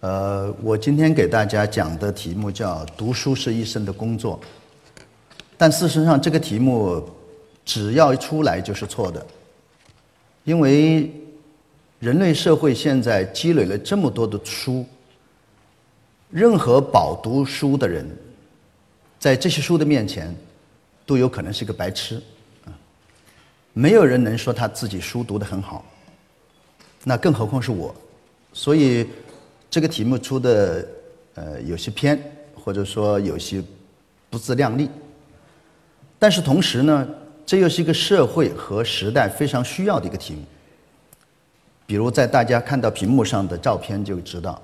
呃，我今天给大家讲的题目叫“读书是一生的工作”，但事实上，这个题目只要一出来就是错的，因为人类社会现在积累了这么多的书，任何饱读书的人，在这些书的面前，都有可能是个白痴，没有人能说他自己书读得很好，那更何况是我，所以。这个题目出的呃有些偏，或者说有些不自量力，但是同时呢，这又是一个社会和时代非常需要的一个题目。比如在大家看到屏幕上的照片就知道，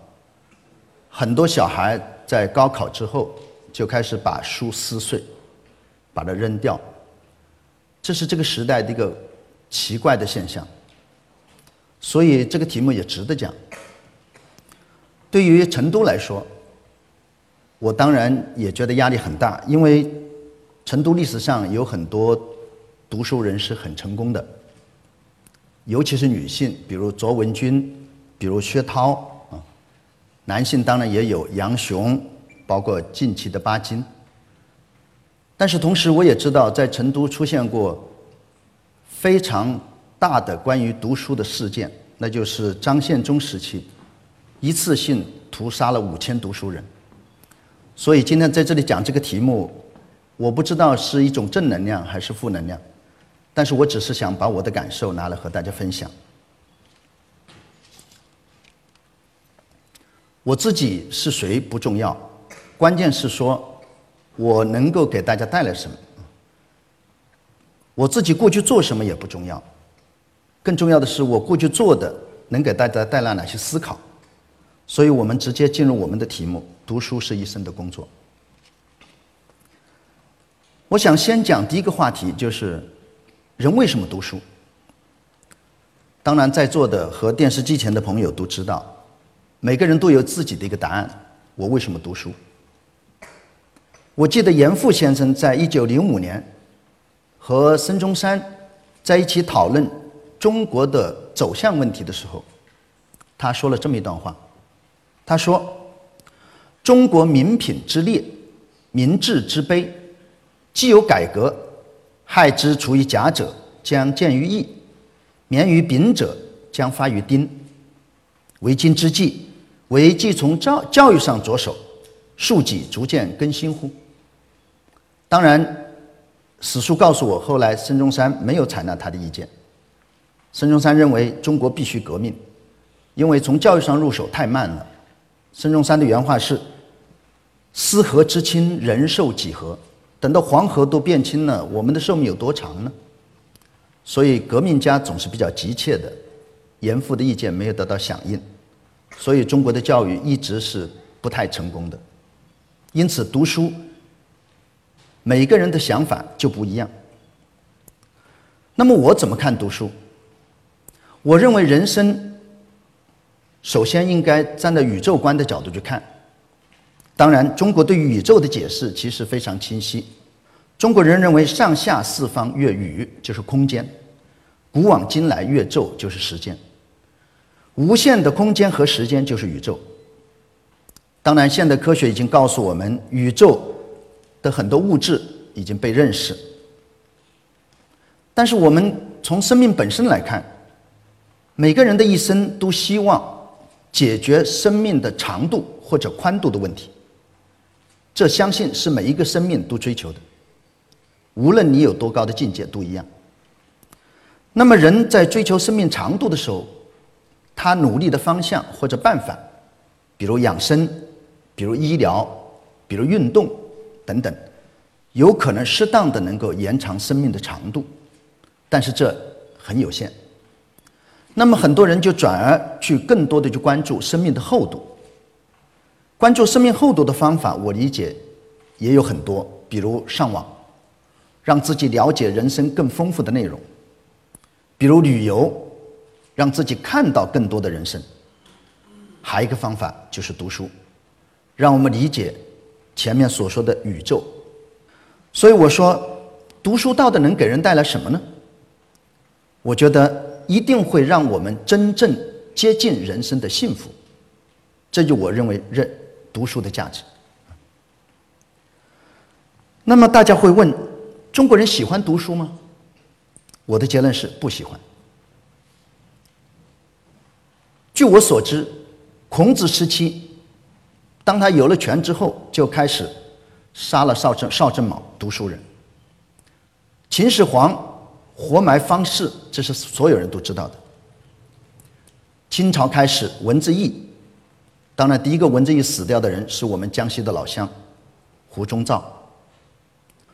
很多小孩在高考之后就开始把书撕碎，把它扔掉，这是这个时代的一个奇怪的现象。所以这个题目也值得讲。对于成都来说，我当然也觉得压力很大，因为成都历史上有很多读书人是很成功的，尤其是女性，比如卓文君，比如薛涛啊，男性当然也有杨雄，包括近期的巴金。但是同时，我也知道在成都出现过非常大的关于读书的事件，那就是张献忠时期。一次性屠杀了五千读书人，所以今天在这里讲这个题目，我不知道是一种正能量还是负能量，但是我只是想把我的感受拿来和大家分享。我自己是谁不重要，关键是说我能够给大家带来什么。我自己过去做什么也不重要，更重要的是我过去做的能给大家带来哪些思考。所以我们直接进入我们的题目：读书是一生的工作。我想先讲第一个话题，就是人为什么读书。当然，在座的和电视机前的朋友都知道，每个人都有自己的一个答案：我为什么读书？我记得严复先生在一九零五年和孙中山在一起讨论中国的走向问题的时候，他说了这么一段话。他说：“中国民品之劣，民智之卑，既有改革，害之处于甲者，将见于义；免于丙者，将发于丁。为今之计，为既从教教育上着手，庶几逐渐更新乎？”当然，史书告诉我，后来孙中山没有采纳他的意见。孙中山认为中国必须革命，因为从教育上入手太慢了。孙中山的原话是：“思河之清，人寿几何？等到黄河都变清了，我们的寿命有多长呢？”所以，革命家总是比较急切的。严复的意见没有得到响应，所以中国的教育一直是不太成功的。因此，读书，每个人的想法就不一样。那么，我怎么看读书？我认为人生。首先，应该站在宇宙观的角度去看。当然，中国对于宇宙的解释其实非常清晰。中国人认为，上下四方月宇就是空间，古往今来月宙就是时间，无限的空间和时间就是宇宙。当然，现代科学已经告诉我们，宇宙的很多物质已经被认识。但是，我们从生命本身来看，每个人的一生都希望。解决生命的长度或者宽度的问题，这相信是每一个生命都追求的。无论你有多高的境界，都一样。那么，人在追求生命长度的时候，他努力的方向或者办法，比如养生，比如医疗，比如运动等等，有可能适当的能够延长生命的长度，但是这很有限。那么很多人就转而去更多的去关注生命的厚度。关注生命厚度的方法，我理解也有很多，比如上网，让自己了解人生更丰富的内容；比如旅游，让自己看到更多的人生。还有一个方法就是读书，让我们理解前面所说的宇宙。所以我说，读书到底能给人带来什么呢？我觉得。一定会让我们真正接近人生的幸福，这就我认为认读书的价值。那么大家会问，中国人喜欢读书吗？我的结论是不喜欢。据我所知，孔子时期，当他有了权之后，就开始杀了邵正邵正卯读书人。秦始皇活埋方式，这是所有人都知道的。清朝开始文字狱，当然第一个文字狱死掉的人是我们江西的老乡胡宗造。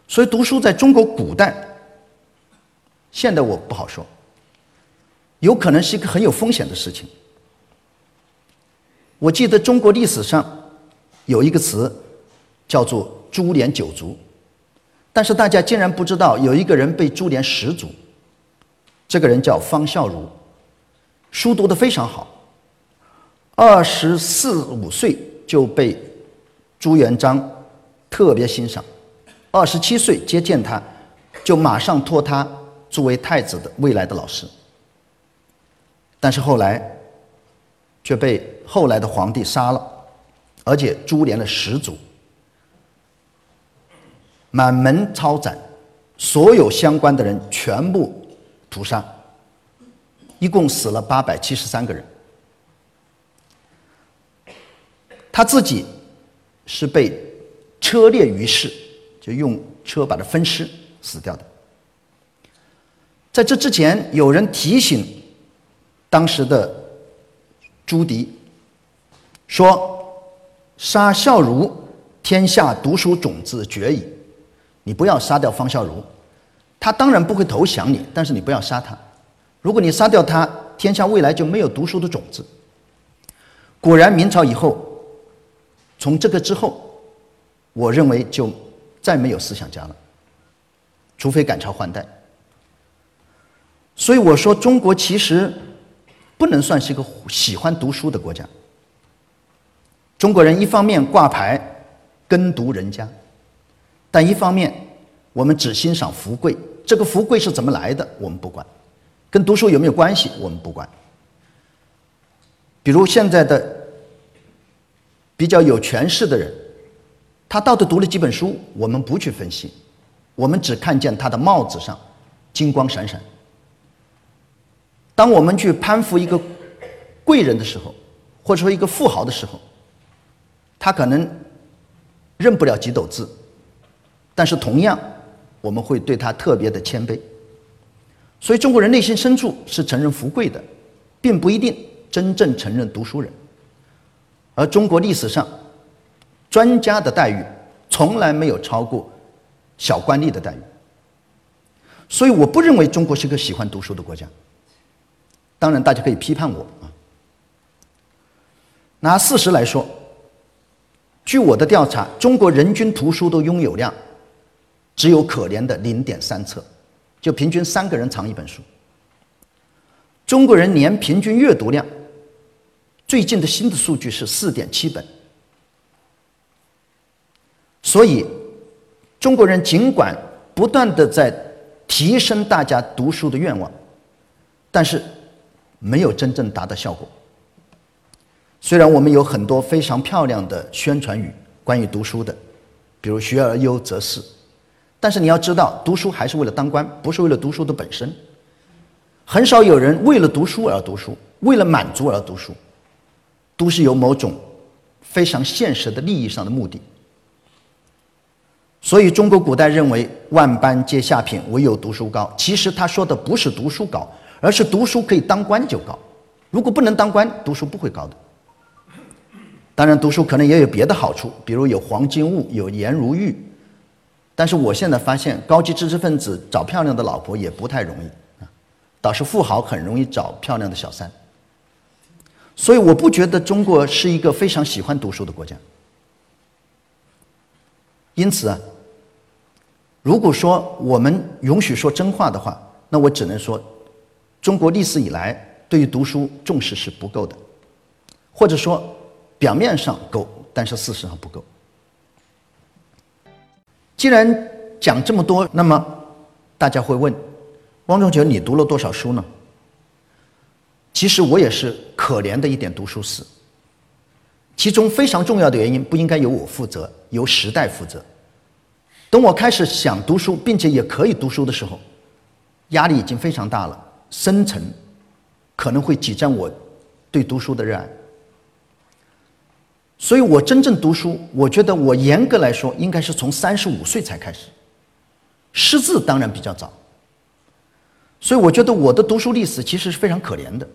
所以读书在中国古代，现在我不好说，有可能是一个很有风险的事情。我记得中国历史上有一个词叫做“株连九族”，但是大家竟然不知道有一个人被株连十族。这个人叫方孝孺，书读得非常好，二十四五岁就被朱元璋特别欣赏，二十七岁接见他，就马上托他作为太子的未来的老师。但是后来。却被后来的皇帝杀了，而且株连了十族，满门抄斩，所有相关的人全部屠杀，一共死了八百七十三个人。他自己是被车裂于市，就用车把他分尸死掉的。在这之前，有人提醒当时的。朱棣说：“杀孝孺，天下读书种子绝矣。你不要杀掉方孝孺，他当然不会投降你，但是你不要杀他。如果你杀掉他，天下未来就没有读书的种子。”果然，明朝以后，从这个之后，我认为就再没有思想家了，除非赶朝换代。所以我说，中国其实。不能算是一个喜欢读书的国家。中国人一方面挂牌耕读人家，但一方面我们只欣赏富贵。这个富贵是怎么来的，我们不管；跟读书有没有关系，我们不管。比如现在的比较有权势的人，他到底读了几本书，我们不去分析，我们只看见他的帽子上金光闪闪。当我们去攀附一个贵人的时候，或者说一个富豪的时候，他可能认不了几斗字，但是同样，我们会对他特别的谦卑。所以中国人内心深处是承认富贵的，并不一定真正承认读书人。而中国历史上专家的待遇从来没有超过小官吏的待遇，所以我不认为中国是个喜欢读书的国家。当然，大家可以批判我啊。拿事实来说，据我的调查，中国人均图书的拥有量只有可怜的零点三册，就平均三个人藏一本书。中国人年平均阅读量，最近的新的数据是四点七本。所以，中国人尽管不断的在提升大家读书的愿望，但是。没有真正达到效果。虽然我们有很多非常漂亮的宣传语，关于读书的，比如“学而优则仕”，但是你要知道，读书还是为了当官，不是为了读书的本身。很少有人为了读书而读书，为了满足而读书，都是有某种非常现实的利益上的目的。所以，中国古代认为“万般皆下品，唯有读书高”，其实他说的不是读书高。而是读书可以当官就高，如果不能当官，读书不会高的。当然，读书可能也有别的好处，比如有黄金屋，有颜如玉。但是我现在发现，高级知识分子找漂亮的老婆也不太容易啊，倒是富豪很容易找漂亮的小三。所以，我不觉得中国是一个非常喜欢读书的国家。因此啊，如果说我们允许说真话的话，那我只能说。中国历史以来对于读书重视是不够的，或者说表面上够，但是事实上不够。既然讲这么多，那么大家会问：汪中觉，你读了多少书呢？其实我也是可怜的一点读书史。其中非常重要的原因不应该由我负责，由时代负责。等我开始想读书，并且也可以读书的时候，压力已经非常大了，深层可能会挤占我对读书的热爱。所以我真正读书，我觉得我严格来说应该是从三十五岁才开始，识字当然比较早。所以我觉得我的读书历史其实是非常可怜的。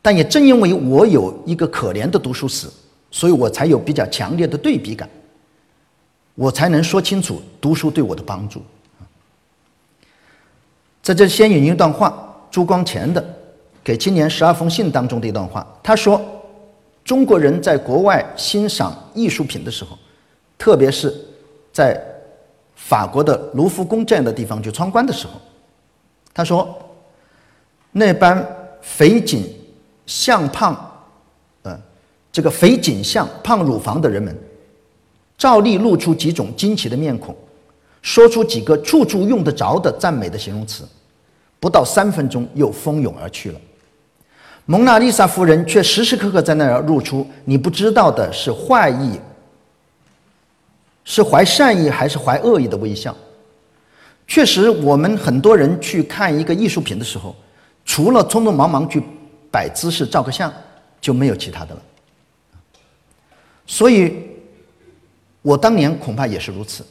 但也正因为我有一个可怜的读书史，所以我才有比较强烈的对比感，我才能说清楚读书对我的帮助。在这先引一段话，朱光潜的《给青年十二封信》当中的一段话，他说：“中国人在国外欣赏艺术品的时候，特别是在法国的卢浮宫这样的地方去参观的时候，他说，那般肥颈。”相胖，呃，这个肥颈相、胖乳房的人们，照例露出几种惊奇的面孔，说出几个处处用得着的赞美的形容词，不到三分钟又蜂拥而去了。蒙娜丽莎夫人却时时刻刻在那儿露出你不知道的是坏意，是怀善意还是怀恶意的微笑。确实，我们很多人去看一个艺术品的时候，除了匆匆忙忙去。摆姿势照个相，就没有其他的了。所以，我当年恐怕也是如此。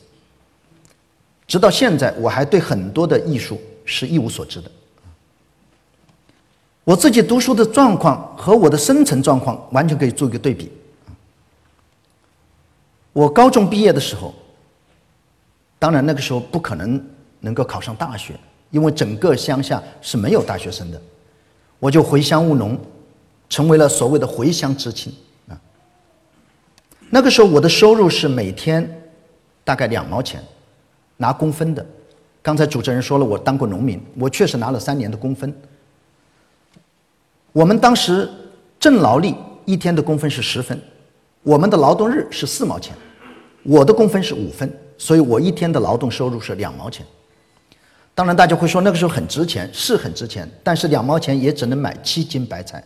直到现在，我还对很多的艺术是一无所知的。我自己读书的状况和我的生存状况完全可以做一个对比。我高中毕业的时候，当然那个时候不可能能够考上大学，因为整个乡下是没有大学生的。我就回乡务农，成为了所谓的回乡知青啊。那个时候我的收入是每天大概两毛钱，拿工分的。刚才主持人说了，我当过农民，我确实拿了三年的工分。我们当时正劳力一天的工分是十分，我们的劳动日是四毛钱，我的工分是五分，所以我一天的劳动收入是两毛钱。当然，大家会说那个时候很值钱，是很值钱，但是两毛钱也只能买七斤白菜。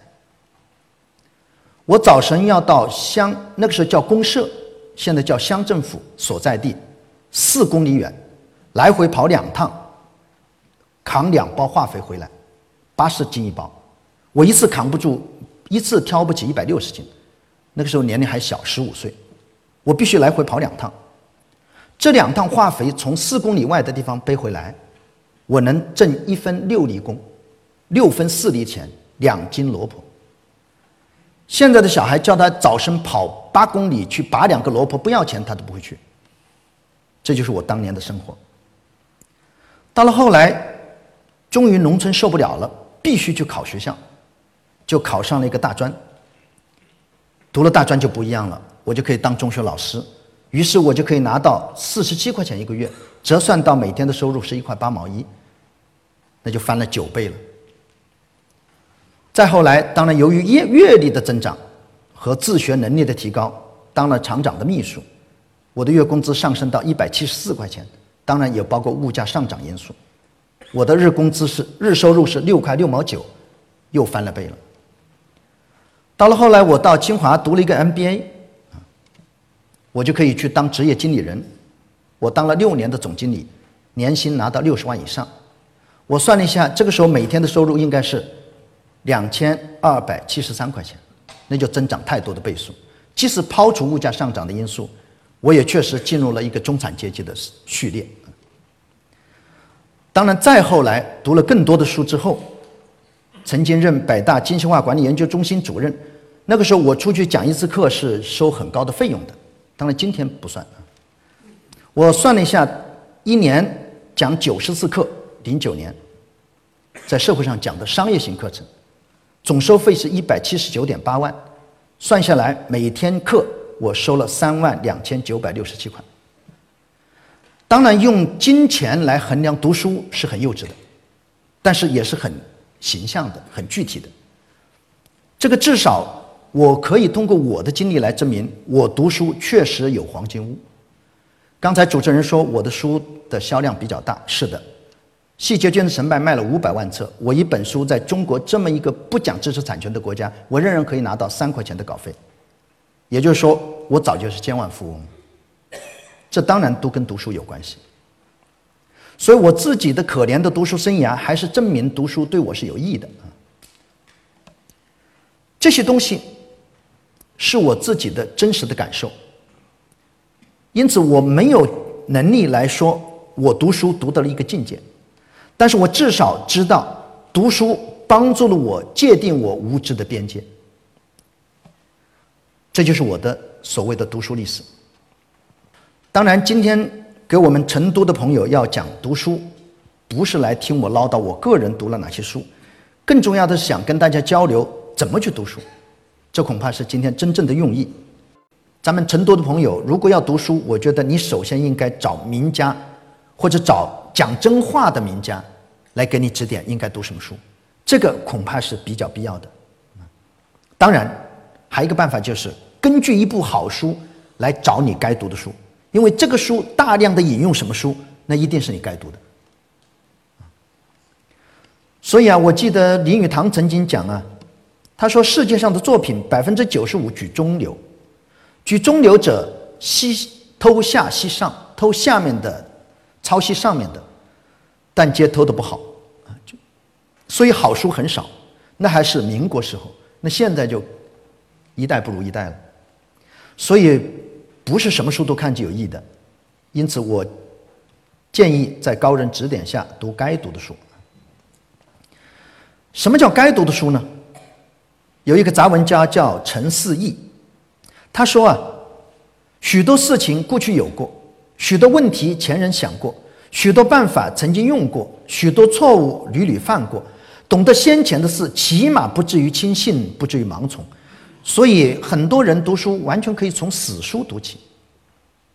我早晨要到乡，那个时候叫公社，现在叫乡政府所在地，四公里远，来回跑两趟，扛两包化肥回来，八十斤一包，我一次扛不住，一次挑不起一百六十斤，那个时候年龄还小，十五岁，我必须来回跑两趟，这两趟化肥从四公里外的地方背回来。我能挣一分六厘工，六分四厘钱，两斤萝卜。现在的小孩叫他早晨跑八公里去拔两个萝卜，不要钱他都不会去。这就是我当年的生活。到了后来，终于农村受不了了，必须去考学校，就考上了一个大专。读了大专就不一样了，我就可以当中学老师，于是我就可以拿到四十七块钱一个月，折算到每天的收入是一块八毛一。那就翻了九倍了。再后来，当然由于业阅历的增长和自学能力的提高，当了厂长的秘书，我的月工资上升到一百七十四块钱。当然也包括物价上涨因素，我的日工资是日收入是六块六毛九，又翻了倍了。到了后来，我到清华读了一个 MBA，我就可以去当职业经理人。我当了六年的总经理，年薪拿到六十万以上。我算了一下，这个时候每天的收入应该是两千二百七十三块钱，那就增长太多的倍数。即使抛除物价上涨的因素，我也确实进入了一个中产阶级的序列。当然，再后来读了更多的书之后，曾经任北大精细化管理研究中心主任，那个时候我出去讲一次课是收很高的费用的，当然今天不算。我算了一下，一年讲九十次课。零九年，在社会上讲的商业型课程，总收费是一百七十九点八万，算下来每天课我收了三万两千九百六十七块。当然，用金钱来衡量读书是很幼稚的，但是也是很形象的、很具体的。这个至少我可以通过我的经历来证明，我读书确实有黄金屋。刚才主持人说我的书的销量比较大，是的。细节卷的成败卖了五百万册，我一本书在中国这么一个不讲知识产权的国家，我仍然可以拿到三块钱的稿费。也就是说，我早就是千万富翁。这当然都跟读书有关系。所以我自己的可怜的读书生涯，还是证明读书对我是有益的啊。这些东西是我自己的真实的感受，因此我没有能力来说我读书读到了一个境界，但是我至少知道读书帮助了我界定我无知的边界。这就是我的所谓的读书历史。当然，今天给我们成都的朋友要讲读书，不是来听我唠叨我个人读了哪些书，更重要的是想跟大家交流怎么去读书。这恐怕是今天真正的用意。咱们成都的朋友，如果要读书，我觉得你首先应该找名家，或者找讲真话的名家，来给你指点应该读什么书。这个恐怕是比较必要的。当然，还有一个办法就是。根据一部好书来找你该读的书，因为这个书大量的引用什么书，那一定是你该读的。所以啊，我记得林语堂曾经讲啊，他说世界上的作品百分之九十五举中流，举中流者西偷下西上，偷下面的抄袭上面的，但皆偷的不好啊，就所以好书很少。那还是民国时候，那现在就一代不如一代了。所以，不是什么书都看就有益的，因此我建议在高人指点下读该读的书。什么叫该读的书呢？有一个杂文家叫陈四义，他说啊，许多事情过去有过，许多问题前人想过，许多办法曾经用过，许多错误屡屡犯过，懂得先前的事，起码不至于轻信，不至于盲从。所以很多人读书完全可以从死书读起，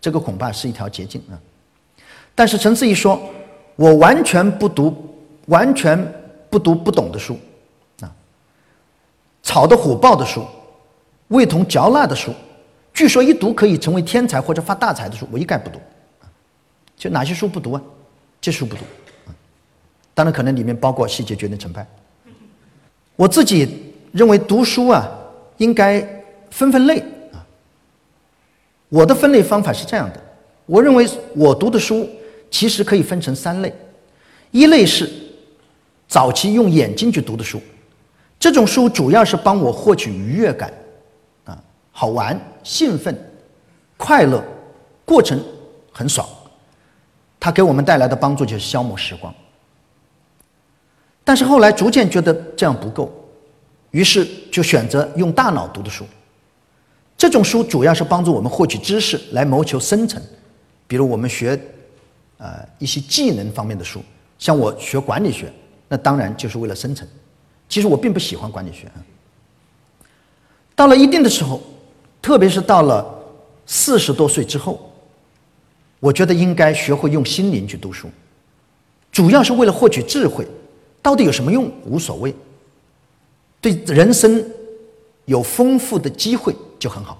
这个恐怕是一条捷径啊。但是陈思义说：“我完全不读，完全不读不懂的书啊，炒得火爆的书，味同嚼蜡的书，据说一读可以成为天才或者发大财的书，我一概不读。就哪些书不读啊？这书不读。当然可能里面包括《细节决定成败》。我自己认为读书啊。”应该分分类啊！我的分类方法是这样的：我认为我读的书其实可以分成三类，一类是早期用眼睛去读的书，这种书主要是帮我获取愉悦感，啊，好玩、兴奋、快乐，过程很爽，它给我们带来的帮助就是消磨时光。但是后来逐渐觉得这样不够。于是就选择用大脑读的书，这种书主要是帮助我们获取知识来谋求生存，比如我们学，呃一些技能方面的书，像我学管理学，那当然就是为了生存。其实我并不喜欢管理学。到了一定的时候，特别是到了四十多岁之后，我觉得应该学会用心灵去读书，主要是为了获取智慧，到底有什么用无所谓。对人生有丰富的机会就很好，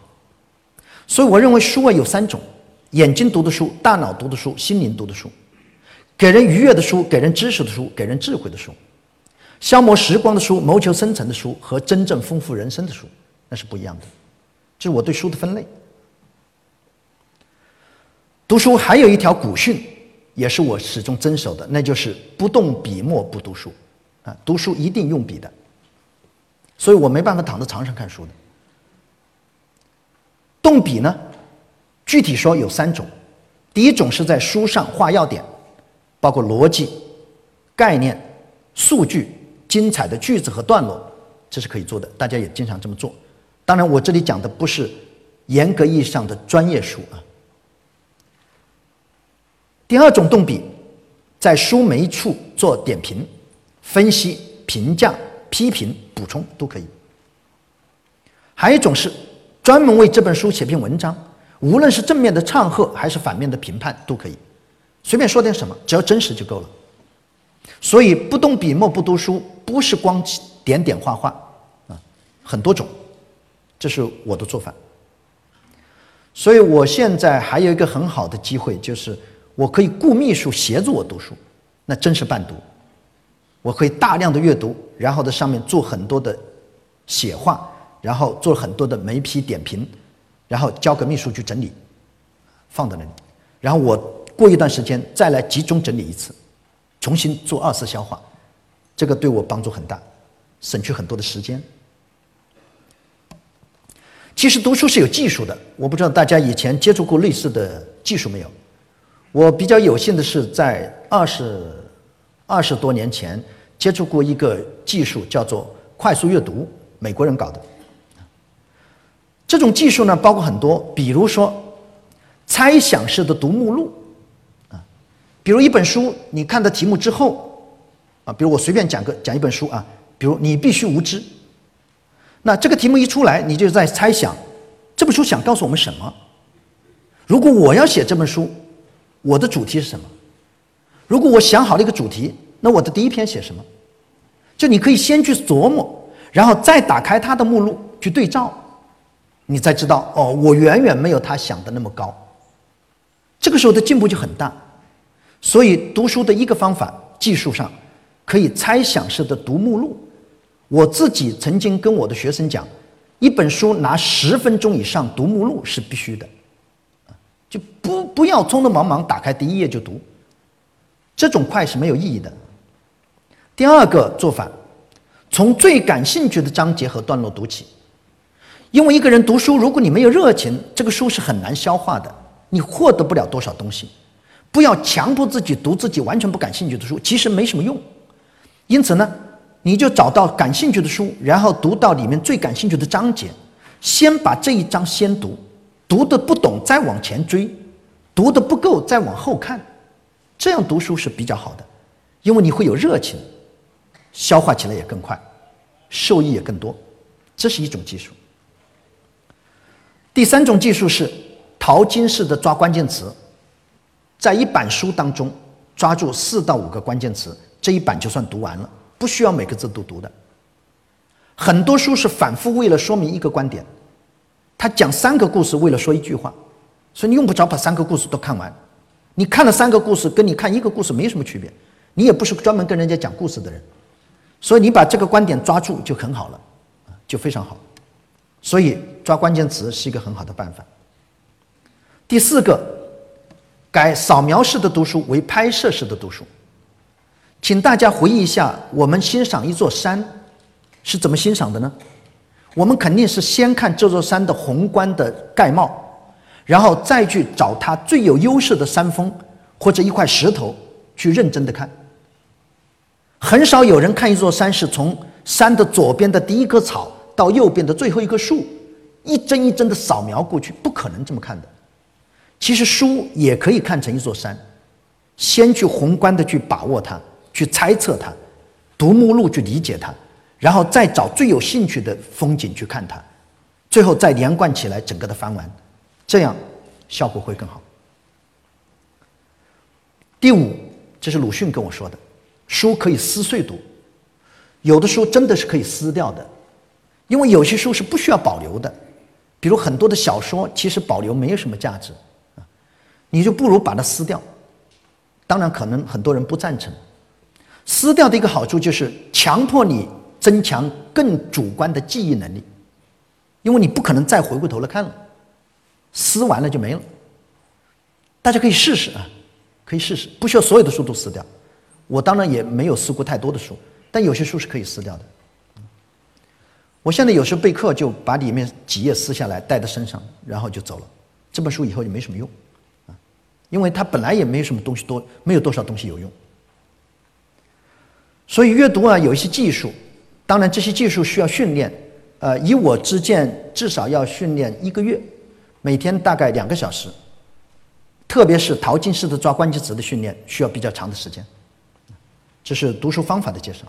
所以我认为书啊有三种：眼睛读的书、大脑读的书、心灵读的书。给人愉悦的书、给人知识的书、给人智慧的书；消磨时光的书、谋求生存的书和真正丰富人生的书，那是不一样的。这是我对书的分类。读书还有一条古训，也是我始终遵守的，那就是不动笔墨不读书。啊，读书一定用笔的。所以我没办法躺在床上看书的。动笔呢，具体说有三种，第一种是在书上画要点，包括逻辑、概念、数据、精彩的句子和段落，这是可以做的，大家也经常这么做。当然，我这里讲的不是严格意义上的专业书啊。第二种动笔，在书眉处做点评、分析、评价。批评、补充都可以。还有一种是专门为这本书写篇文章，无论是正面的唱和还是反面的评判都可以，随便说点什么，只要真实就够了。所以不动笔墨不读书，不是光点点画画啊，很多种，这是我的做法。所以我现在还有一个很好的机会，就是我可以雇秘书协助我读书，那真是伴读。我可以大量的阅读，然后在上面做很多的写话，然后做很多的眉批点评，然后交给秘书去整理，放在那里，然后我过一段时间再来集中整理一次，重新做二次消化，这个对我帮助很大，省去很多的时间。其实读书是有技术的，我不知道大家以前接触过类似的技术没有？我比较有幸的是在二十二十多年前接触过一个技术，叫做快速阅读，美国人搞的。这种技术呢，包括很多，比如说猜想式的读目录，啊，比如一本书，你看到题目之后，啊，比如我随便讲个讲一本书啊，比如你必须无知。那这个题目一出来，你就在猜想，这本书想告诉我们什么？如果我要写这本书，我的主题是什么？如果我想好了一个主题，那我的第一篇写什么？就你可以先去琢磨，然后再打开他的目录去对照，你才知道哦，我远远没有他想的那么高。这个时候的进步就很大。所以读书的一个方法，技术上可以猜想式的读目录。我自己曾经跟我的学生讲，一本书拿十分钟以上读目录是必须的，就不不要匆匆忙忙打开第一页就读，这种快是没有意义的。第二个做法，从最感兴趣的章节和段落读起，因为一个人读书，如果你没有热情，这个书是很难消化的，你获得不了多少东西。不要强迫自己读自己完全不感兴趣的书，其实没什么用。因此呢。你就找到感兴趣的书，然后读到里面最感兴趣的章节，先把这一章先读，读的不懂再往前追，读的不够再往后看，这样读书是比较好的，因为你会有热情，消化起来也更快，受益也更多，这是一种技术。第三种技术是淘金式的抓关键词，在一版书当中抓住四到五个关键词，这一版就算读完了。不需要每个字都读的，很多书是反复为了说明一个观点，他讲三个故事为了说一句话，所以你用不着把三个故事都看完。你看了三个故事，跟你看一个故事没什么区别。你也不是专门跟人家讲故事的人，所以你把这个观点抓住就很好了，就非常好。所以抓关键词是一个很好的办法。第四个，改扫描式的读书为拍摄式的读书。请大家回忆一下，我们欣赏一座山是怎么欣赏的呢？我们肯定是先看这座山的宏观的盖貌，然后再去找它最有优势的山峰或者一块石头去认真的看。很少有人看一座山是从山的左边的第一棵草到右边的最后一棵树，一帧一帧的扫描过去，不可能这么看的。其实书也可以看成一座山，先去宏观的去把握它。去猜测它，读目录去理解它，然后再找最有兴趣的风景去看它，最后再连贯起来整个的翻完，这样效果会更好。第五，这是鲁迅跟我说的，书可以撕碎读，有的书真的是可以撕掉的，因为有些书是不需要保留的，比如很多的小说其实保留没有什么价值啊，你就不如把它撕掉。当然，可能很多人不赞成。撕掉的一个好处就是强迫你增强更主观的记忆能力，因为你不可能再回过头来看了，撕完了就没了。大家可以试试啊，可以试试，不需要所有的书都撕掉。我当然也没有撕过太多的书，但有些书是可以撕掉的。我现在有时候备课就把里面几页撕下来带在身上，然后就走了。这本书以后就没什么用，因为它本来也没有什么东西多，没有多少东西有用。所以阅读啊，有一些技术，当然这些技术需要训练。呃，以我之见，至少要训练一个月，每天大概两个小时。特别是淘金式的抓关键词的训练，需要比较长的时间。这是读书方法的介绍。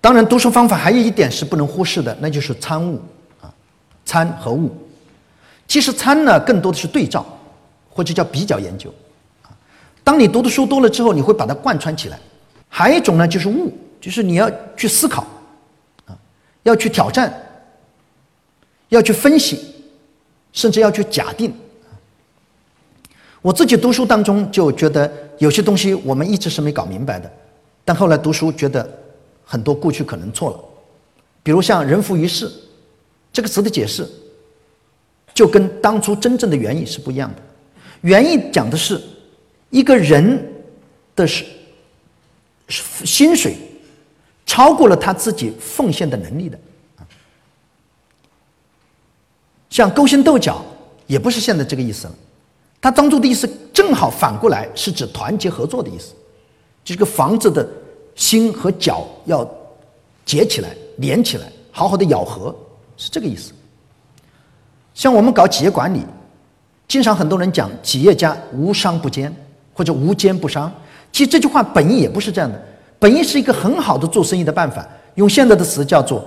当然，读书方法还有一点是不能忽视的，那就是参悟啊，参和悟。其实参呢，更多的是对照，或者叫比较研究。当你读的书多了之后，你会把它贯穿起来。还有一种呢，就是悟，就是你要去思考，啊，要去挑战，要去分析，甚至要去假定。我自己读书当中就觉得有些东西我们一直是没搞明白的，但后来读书觉得很多过去可能错了，比如像“人浮于事”这个词的解释，就跟当初真正的原意是不一样的。原意讲的是一个人的是薪水超过了他自己奉献的能力的。像勾心斗角，也不是现在这个意思了。他当初的意思正好反过来，是指团结合作的意思。就这个房子的心和脚要结起来、连起来，好好的咬合，是这个意思。像我们搞企业管理，经常很多人讲企业家无商不奸，或者无奸不商。其实这句话本意也不是这样的，本意是一个很好的做生意的办法。用现在的词叫做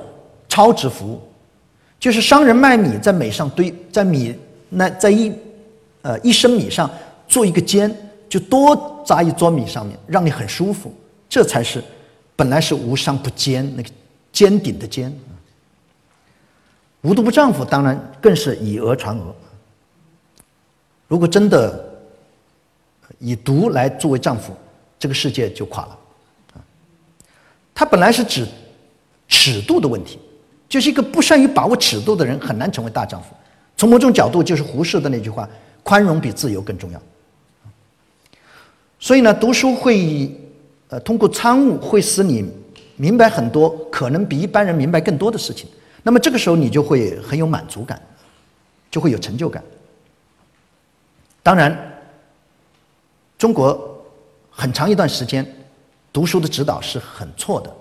超值服务。就是商人卖米，在米上堆，在米那在一，呃一升米上做一个尖，就多扎一撮米上面，让你很舒服。这才是本来是无商不奸，那个尖顶的尖。无毒不丈夫，当然更是以讹传讹。如果真的以毒来作为丈夫，这个世界就垮了。他本来是指尺度的问题。就是一个不善于把握尺度的人，很难成为大丈夫。从某种角度，就是胡适的那句话：“宽容比自由更重要。”所以呢，读书会，呃，通过参悟，会使你明白很多可能比一般人明白更多的事情。那么这个时候，你就会很有满足感，就会有成就感。当然，中国很长一段时间读书的指导是很错的。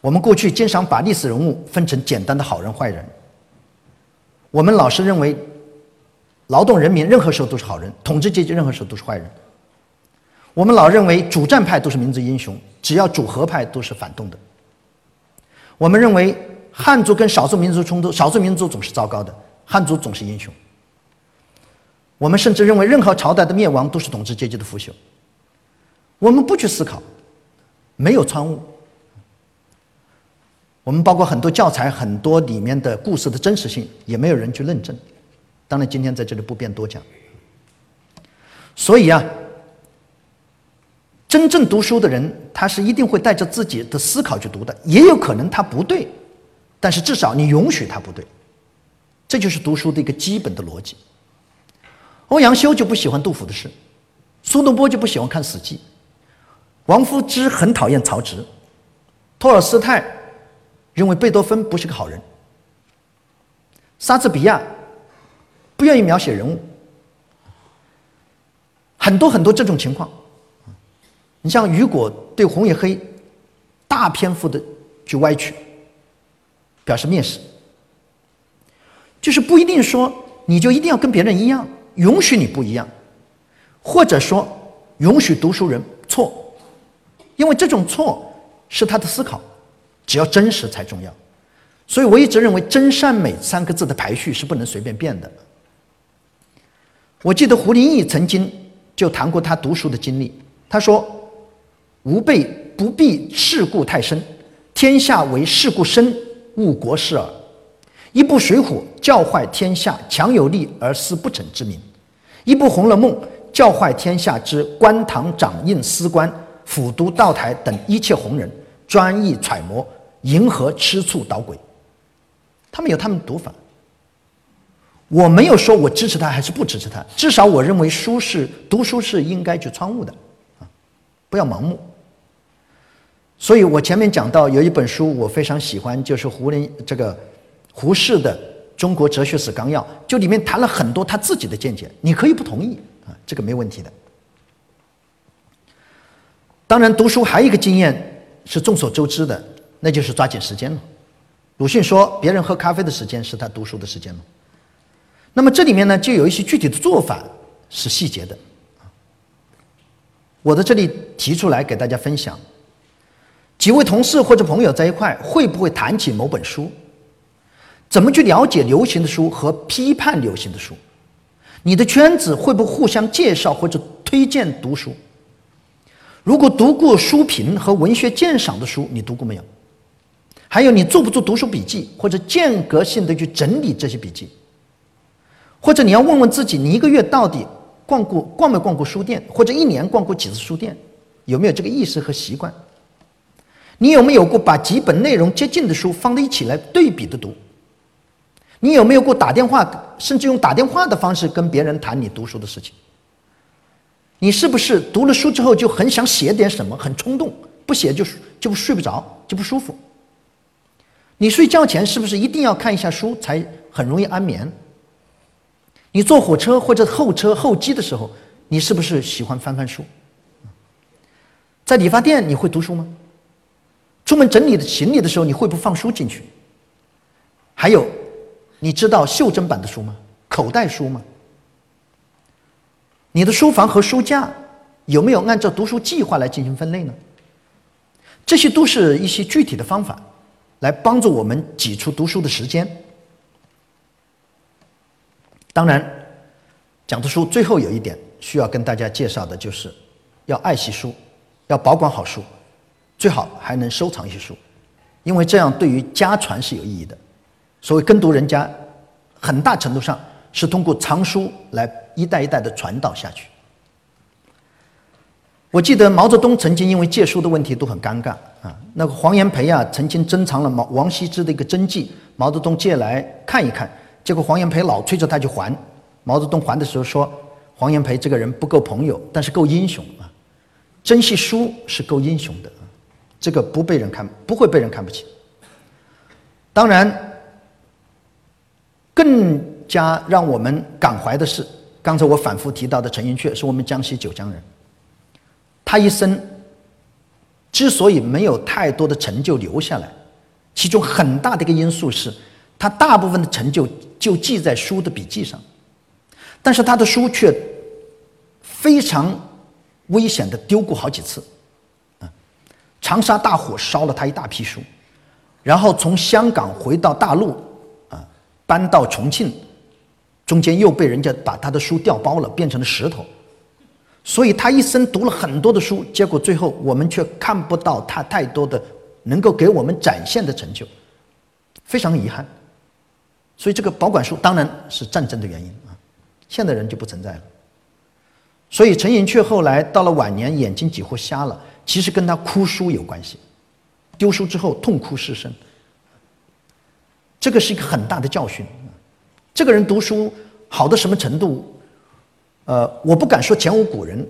我们过去经常把历史人物分成简单的好人坏人。我们老是认为，劳动人民任何时候都是好人，统治阶级任何时候都是坏人。我们老认为主战派都是民族英雄，只要主和派都是反动的。我们认为汉族跟少数民族冲突，少数民族总是糟糕的，汉族总是英雄。我们甚至认为任何朝代的灭亡都是统治阶级的腐朽。我们不去思考，没有参悟。我们包括很多教材，很多里面的故事的真实性，也没有人去论证。当然，今天在这里不便多讲。所以啊，真正读书的人，他是一定会带着自己的思考去读的，也有可能他不对，但是至少你允许他不对，这就是读书的一个基本的逻辑。欧阳修就不喜欢杜甫的诗，苏东坡就不喜欢看《史记》，王夫之很讨厌曹植，托尔斯泰。认为贝多芬不是个好人，莎士比亚不愿意描写人物，很多很多这种情况。你像雨果对红与黑大篇幅的去歪曲，表示蔑视，就是不一定说你就一定要跟别人一样，允许你不一样，或者说允许读书人错，因为这种错是他的思考。只要真实才重要，所以我一直认为“真善美”三个字的排序是不能随便变的。我记得胡林翼曾经就谈过他读书的经历，他说：“吾辈不必世故太深，天下为世故深，误国事耳。一部《水浒》教坏天下强有力而思不逞之民；一部《红楼梦》教坏天下之官堂掌印司官、府都道台等一切红人，专意揣摩。”迎合吃醋捣鬼，他们有他们读法。我没有说我支持他还是不支持他，至少我认为书是读书是应该去参悟的，啊，不要盲目。所以我前面讲到有一本书我非常喜欢，就是胡林这个胡适的《中国哲学史纲要》，就里面谈了很多他自己的见解，你可以不同意啊，这个没问题的。当然，读书还有一个经验是众所周知的。那就是抓紧时间了。鲁迅说，别人喝咖啡的时间是他读书的时间了。那么这里面呢，就有一些具体的做法是细节的。我在这里提出来给大家分享。几位同事或者朋友在一块，会不会谈起某本书？怎么去了解流行的书和批判流行的书？你的圈子会不会互相介绍或者推荐读书？如果读过书评和文学鉴赏的书，你读过没有？还有，你做不做读书笔记，或者间隔性的去整理这些笔记？或者你要问问自己，你一个月到底逛过逛没逛过书店，或者一年逛过几次书店，有没有这个意识和习惯？你有没有过把几本内容接近的书放在一起来对比的读？你有没有过打电话，甚至用打电话的方式跟别人谈你读书的事情？你是不是读了书之后就很想写点什么，很冲动，不写就就睡不着，就不舒服？你睡觉前是不是一定要看一下书才很容易安眠？你坐火车或者候车候机的时候，你是不是喜欢翻翻书？在理发店你会读书吗？出门整理的行李的时候，你会不放书进去？还有，你知道袖珍版的书吗？口袋书吗？你的书房和书架有没有按照读书计划来进行分类呢？这些都是一些具体的方法，来帮助我们挤出读书的时间。当然，讲的书最后有一点需要跟大家介绍的就是，要爱惜书，要保管好书，最好还能收藏一些书，因为这样对于家传是有意义的。所谓跟读人家，很大程度上是通过藏书来一代一代的传导下去。我记得毛泽东曾经因为借书的问题都很尴尬啊，那个黄炎培啊曾经珍藏了毛王羲之的一个真迹，毛泽东借来看一看。结果黄炎培老催着他去还，毛泽东还的时候说：“黄炎培这个人不够朋友，但是够英雄啊！珍惜书是够英雄的，这个不被人看，不会被人看不起。当然，更加让我们感怀的是，刚才我反复提到的陈寅恪，是我们江西九江人。他一生之所以没有太多的成就留下来，其中很大的一个因素是。”他大部分的成就就记在书的笔记上，但是他的书却非常危险的丢过好几次，长沙大火烧了他一大批书，然后从香港回到大陆，啊，搬到重庆，中间又被人家把他的书调包了，变成了石头，所以他一生读了很多的书，结果最后我们却看不到他太多的能够给我们展现的成就，非常遗憾。所以这个保管书当然是战争的原因啊，现代人就不存在了。所以陈寅恪后来到了晚年，眼睛几乎瞎了，其实跟他哭书有关系。丢书之后痛哭失声，这个是一个很大的教训。这个人读书好到什么程度？呃，我不敢说前无古人，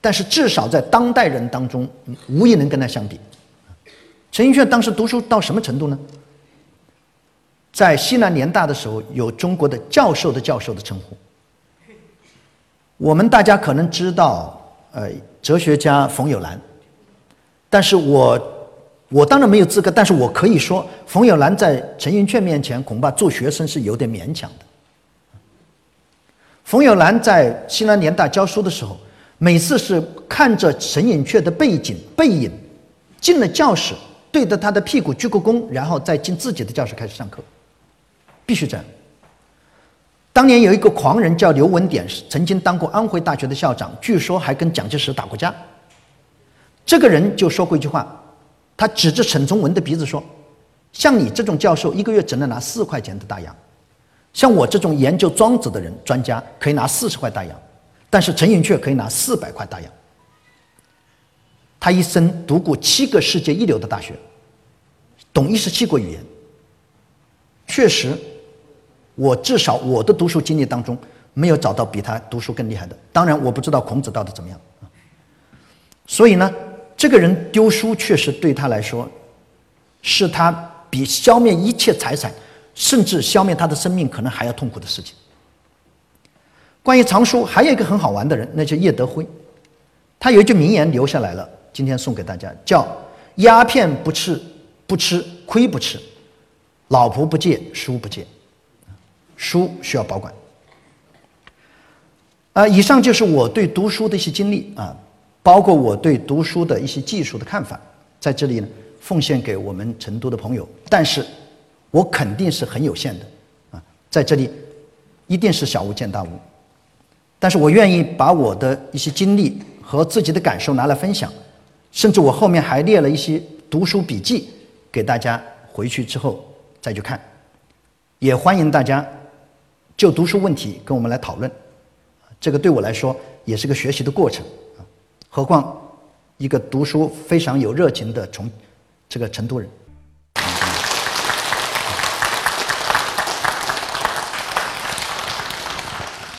但是至少在当代人当中，无疑能跟他相比。陈寅恪当时读书到什么程度呢？在西南联大的时候，有中国的教授的教授的称呼。我们大家可能知道，呃，哲学家冯友兰，但是我我当然没有资格，但是我可以说，冯友兰在陈寅恪面前恐怕做学生是有点勉强的。冯友兰在西南联大教书的时候，每次是看着陈寅恪的背景背影，进了教室，对着他的屁股鞠个躬，然后再进自己的教室开始上课。必须这样。当年有一个狂人叫刘文典，曾经当过安徽大学的校长，据说还跟蒋介石打过架。这个人就说过一句话，他指着沈从文的鼻子说：“像你这种教授，一个月只能拿四块钱的大洋；像我这种研究庄子的人，专家可以拿四十块大洋，但是陈寅恪可以拿四百块大洋。他一生读过七个世界一流的大学，懂一十七国语言，确实。”我至少我的读书经历当中没有找到比他读书更厉害的。当然，我不知道孔子到底怎么样啊。所以呢，这个人丢书确实对他来说，是他比消灭一切财产，甚至消灭他的生命可能还要痛苦的事情。关于藏书，还有一个很好玩的人，那就叶德辉。他有一句名言留下来了，今天送给大家，叫“鸦片不吃不吃亏不吃，老婆不借书不借”。书需要保管。啊，以上就是我对读书的一些经历啊，包括我对读书的一些技术的看法，在这里呢奉献给我们成都的朋友。但是，我肯定是很有限的啊，在这里一定是小巫见大巫。但是我愿意把我的一些经历和自己的感受拿来分享，甚至我后面还列了一些读书笔记给大家回去之后再去看，也欢迎大家。就读书问题跟我们来讨论，这个对我来说也是个学习的过程啊，何况一个读书非常有热情的从这个成都人。